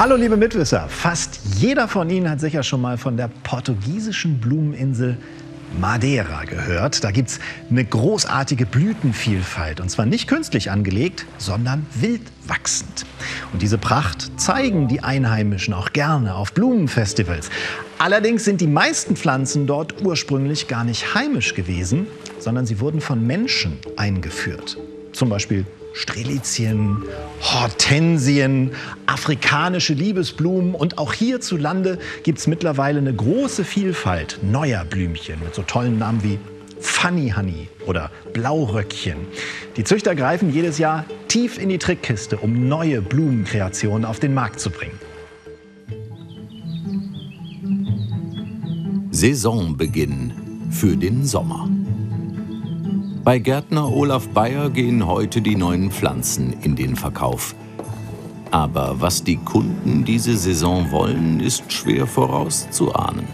Hallo liebe Mitwisser, fast jeder von Ihnen hat sicher schon mal von der portugiesischen Blumeninsel Madeira gehört. Da gibt es eine großartige Blütenvielfalt. Und zwar nicht künstlich angelegt, sondern wild wachsend. Und diese Pracht zeigen die Einheimischen auch gerne auf Blumenfestivals. Allerdings sind die meisten Pflanzen dort ursprünglich gar nicht heimisch gewesen, sondern sie wurden von Menschen eingeführt. Zum Beispiel Strelizien, Hortensien, afrikanische Liebesblumen und auch hierzulande gibt es mittlerweile eine große Vielfalt neuer Blümchen mit so tollen Namen wie Funny Honey oder Blauröckchen. Die Züchter greifen jedes Jahr tief in die Trickkiste, um neue Blumenkreationen auf den Markt zu bringen. Saisonbeginn für den Sommer. Bei Gärtner Olaf Bayer gehen heute die neuen Pflanzen in den Verkauf. Aber was die Kunden diese Saison wollen, ist schwer vorauszuahnen.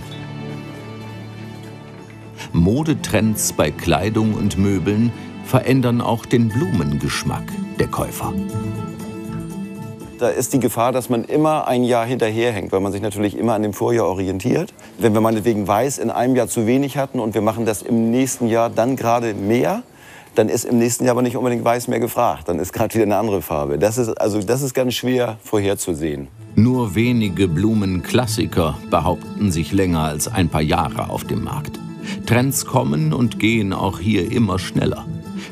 Modetrends bei Kleidung und Möbeln verändern auch den Blumengeschmack der Käufer. Da ist die Gefahr, dass man immer ein Jahr hinterherhängt, weil man sich natürlich immer an dem Vorjahr orientiert. Wenn wir meinetwegen Weiß in einem Jahr zu wenig hatten und wir machen das im nächsten Jahr dann gerade mehr, dann ist im nächsten Jahr aber nicht unbedingt Weiß mehr gefragt. Dann ist gerade wieder eine andere Farbe. Das ist, also, das ist ganz schwer vorherzusehen. Nur wenige Blumenklassiker behaupten sich länger als ein paar Jahre auf dem Markt. Trends kommen und gehen auch hier immer schneller.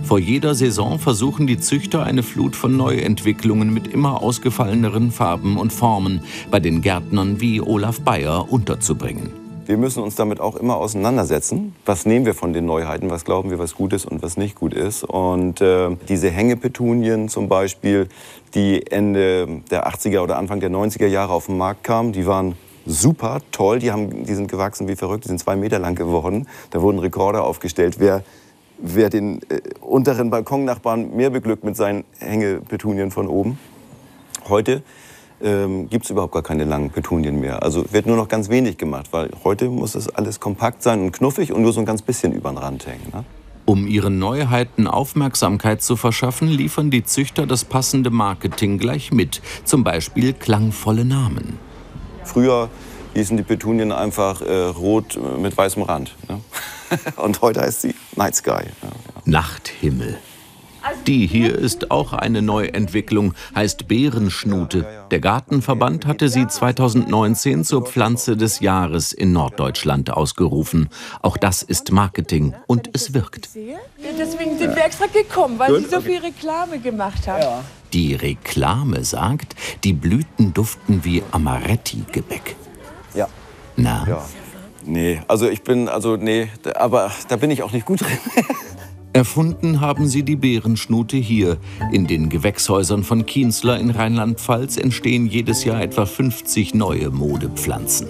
Vor jeder Saison versuchen die Züchter eine Flut von Neuentwicklungen mit immer ausgefalleneren Farben und Formen bei den Gärtnern wie Olaf Bayer unterzubringen. Wir müssen uns damit auch immer auseinandersetzen. Was nehmen wir von den Neuheiten? Was glauben wir, was gut ist und was nicht gut ist? Und äh, diese Hängepetunien zum Beispiel, die Ende der 80er oder Anfang der 90er Jahre auf den Markt kamen, die waren super toll. Die, haben, die sind gewachsen wie verrückt, die sind zwei Meter lang geworden. Da wurden Rekorde aufgestellt. Wer wer den äh, unteren Balkonnachbarn mehr beglückt mit seinen Hängepetunien von oben. Heute ähm, gibt es überhaupt gar keine langen Petunien mehr. Also wird nur noch ganz wenig gemacht, weil heute muss es alles kompakt sein und knuffig und nur so ein ganz bisschen über den Rand hängen. Ne? Um ihren Neuheiten Aufmerksamkeit zu verschaffen, liefern die Züchter das passende Marketing gleich mit, zum Beispiel klangvolle Namen. Früher hießen die Petunien einfach äh, rot mit weißem Rand. Ne? Und heute heißt sie Night Sky. Ja, ja. Nachthimmel. Die hier ist auch eine Neuentwicklung, heißt Bärenschnute. Der Gartenverband hatte sie 2019 zur Pflanze des Jahres in Norddeutschland ausgerufen. Auch das ist Marketing und es wirkt. Deswegen sind wir extra gekommen, weil sie so viel Reklame gemacht haben. Die Reklame sagt, die Blüten duften wie Amaretti-Gebäck. Ja. Na, ja. Nee, also ich bin, also nee, aber da bin ich auch nicht gut drin. Erfunden haben sie die Bärenschnute hier. In den Gewächshäusern von Kienzler in Rheinland-Pfalz entstehen jedes Jahr etwa 50 neue Modepflanzen.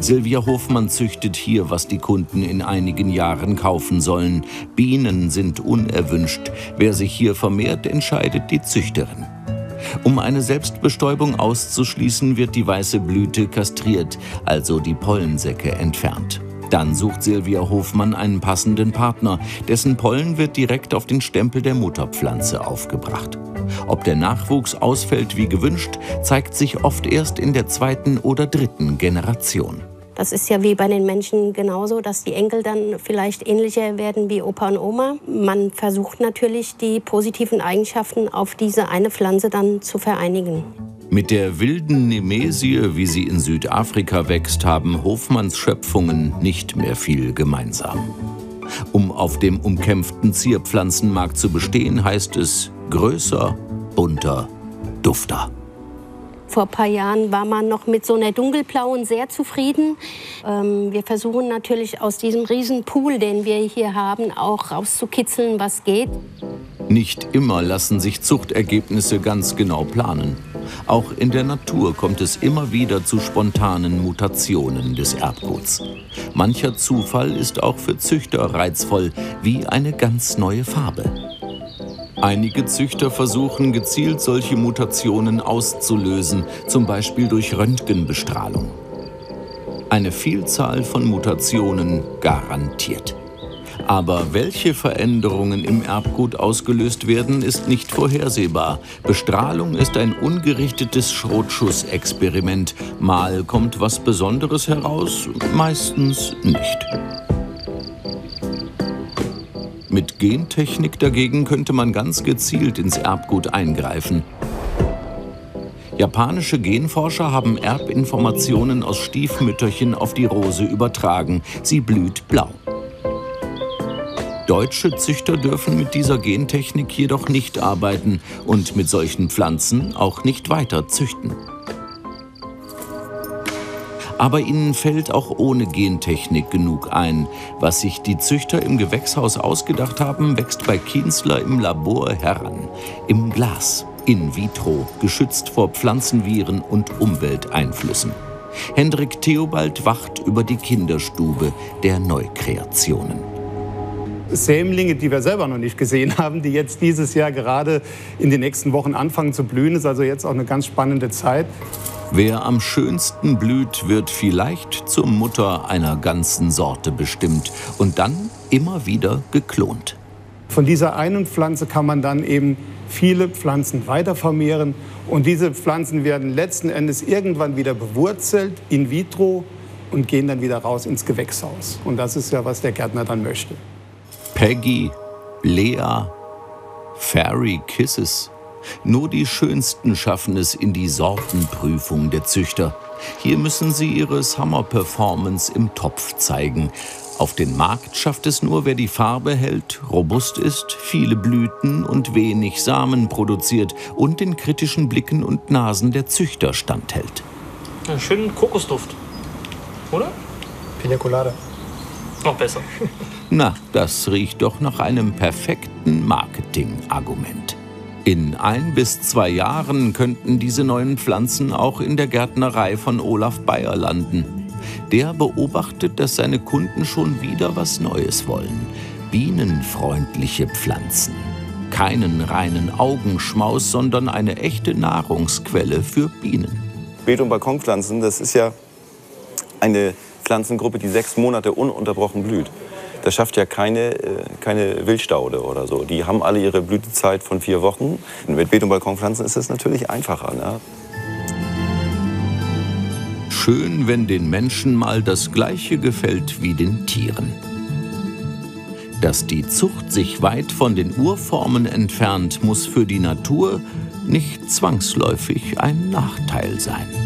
Silvia Hofmann züchtet hier, was die Kunden in einigen Jahren kaufen sollen. Bienen sind unerwünscht. Wer sich hier vermehrt, entscheidet die Züchterin. Um eine Selbstbestäubung auszuschließen, wird die weiße Blüte kastriert, also die Pollensäcke entfernt. Dann sucht Silvia Hofmann einen passenden Partner. Dessen Pollen wird direkt auf den Stempel der Mutterpflanze aufgebracht. Ob der Nachwuchs ausfällt wie gewünscht, zeigt sich oft erst in der zweiten oder dritten Generation. Das ist ja wie bei den Menschen genauso, dass die Enkel dann vielleicht ähnlicher werden wie Opa und Oma. Man versucht natürlich, die positiven Eigenschaften auf diese eine Pflanze dann zu vereinigen. Mit der wilden Nemesie, wie sie in Südafrika wächst, haben Hofmanns Schöpfungen nicht mehr viel gemeinsam. Um auf dem umkämpften Zierpflanzenmarkt zu bestehen, heißt es größer, bunter, dufter. Vor ein paar Jahren war man noch mit so einer dunkelblauen sehr zufrieden. Ähm, wir versuchen natürlich aus diesem riesen Pool, den wir hier haben, auch rauszukitzeln, was geht. Nicht immer lassen sich Zuchtergebnisse ganz genau planen. Auch in der Natur kommt es immer wieder zu spontanen Mutationen des Erbguts. Mancher Zufall ist auch für Züchter reizvoll, wie eine ganz neue Farbe. Einige Züchter versuchen gezielt solche Mutationen auszulösen, zum Beispiel durch Röntgenbestrahlung. Eine Vielzahl von Mutationen garantiert. Aber welche Veränderungen im Erbgut ausgelöst werden, ist nicht vorhersehbar. Bestrahlung ist ein ungerichtetes Schrotschussexperiment. Mal kommt was Besonderes heraus, meistens nicht. Mit Gentechnik dagegen könnte man ganz gezielt ins Erbgut eingreifen. Japanische Genforscher haben Erbinformationen aus Stiefmütterchen auf die Rose übertragen. Sie blüht blau. Deutsche Züchter dürfen mit dieser Gentechnik jedoch nicht arbeiten und mit solchen Pflanzen auch nicht weiter züchten. Aber ihnen fällt auch ohne Gentechnik genug ein. Was sich die Züchter im Gewächshaus ausgedacht haben, wächst bei Kienzler im Labor heran. Im Glas, in vitro, geschützt vor Pflanzenviren und Umwelteinflüssen. Hendrik Theobald wacht über die Kinderstube der Neukreationen. Sämlinge, die wir selber noch nicht gesehen haben, die jetzt dieses Jahr gerade in den nächsten Wochen anfangen zu blühen. Ist also jetzt auch eine ganz spannende Zeit. Wer am schönsten blüht, wird vielleicht zur Mutter einer ganzen Sorte bestimmt und dann immer wieder geklont. Von dieser einen Pflanze kann man dann eben viele Pflanzen weiter vermehren und diese Pflanzen werden letzten Endes irgendwann wieder bewurzelt in vitro und gehen dann wieder raus ins Gewächshaus. Und das ist ja, was der Gärtner dann möchte. Peggy, Lea, Fairy Kisses. Nur die Schönsten schaffen es in die Sortenprüfung der Züchter. Hier müssen sie ihre Summer Performance im Topf zeigen. Auf den Markt schafft es nur, wer die Farbe hält, robust ist, viele Blüten und wenig Samen produziert und den kritischen Blicken und Nasen der Züchter standhält. Einen schönen Kokosduft, oder? Pina Colada. Noch besser. Na, das riecht doch nach einem perfekten Marketingargument. In ein bis zwei Jahren könnten diese neuen Pflanzen auch in der Gärtnerei von Olaf Bayer landen. Der beobachtet, dass seine Kunden schon wieder was Neues wollen. Bienenfreundliche Pflanzen. Keinen reinen Augenschmaus, sondern eine echte Nahrungsquelle für Bienen. Beet- und Balkonpflanzen, das ist ja eine Pflanzengruppe, die sechs Monate ununterbrochen blüht. Das schafft ja keine, äh, keine Wildstaude oder so. Die haben alle ihre Blütezeit von vier Wochen. Mit Beet- und Balkonpflanzen ist es natürlich einfacher. Ne? Schön, wenn den Menschen mal das Gleiche gefällt wie den Tieren. Dass die Zucht sich weit von den Urformen entfernt, muss für die Natur nicht zwangsläufig ein Nachteil sein.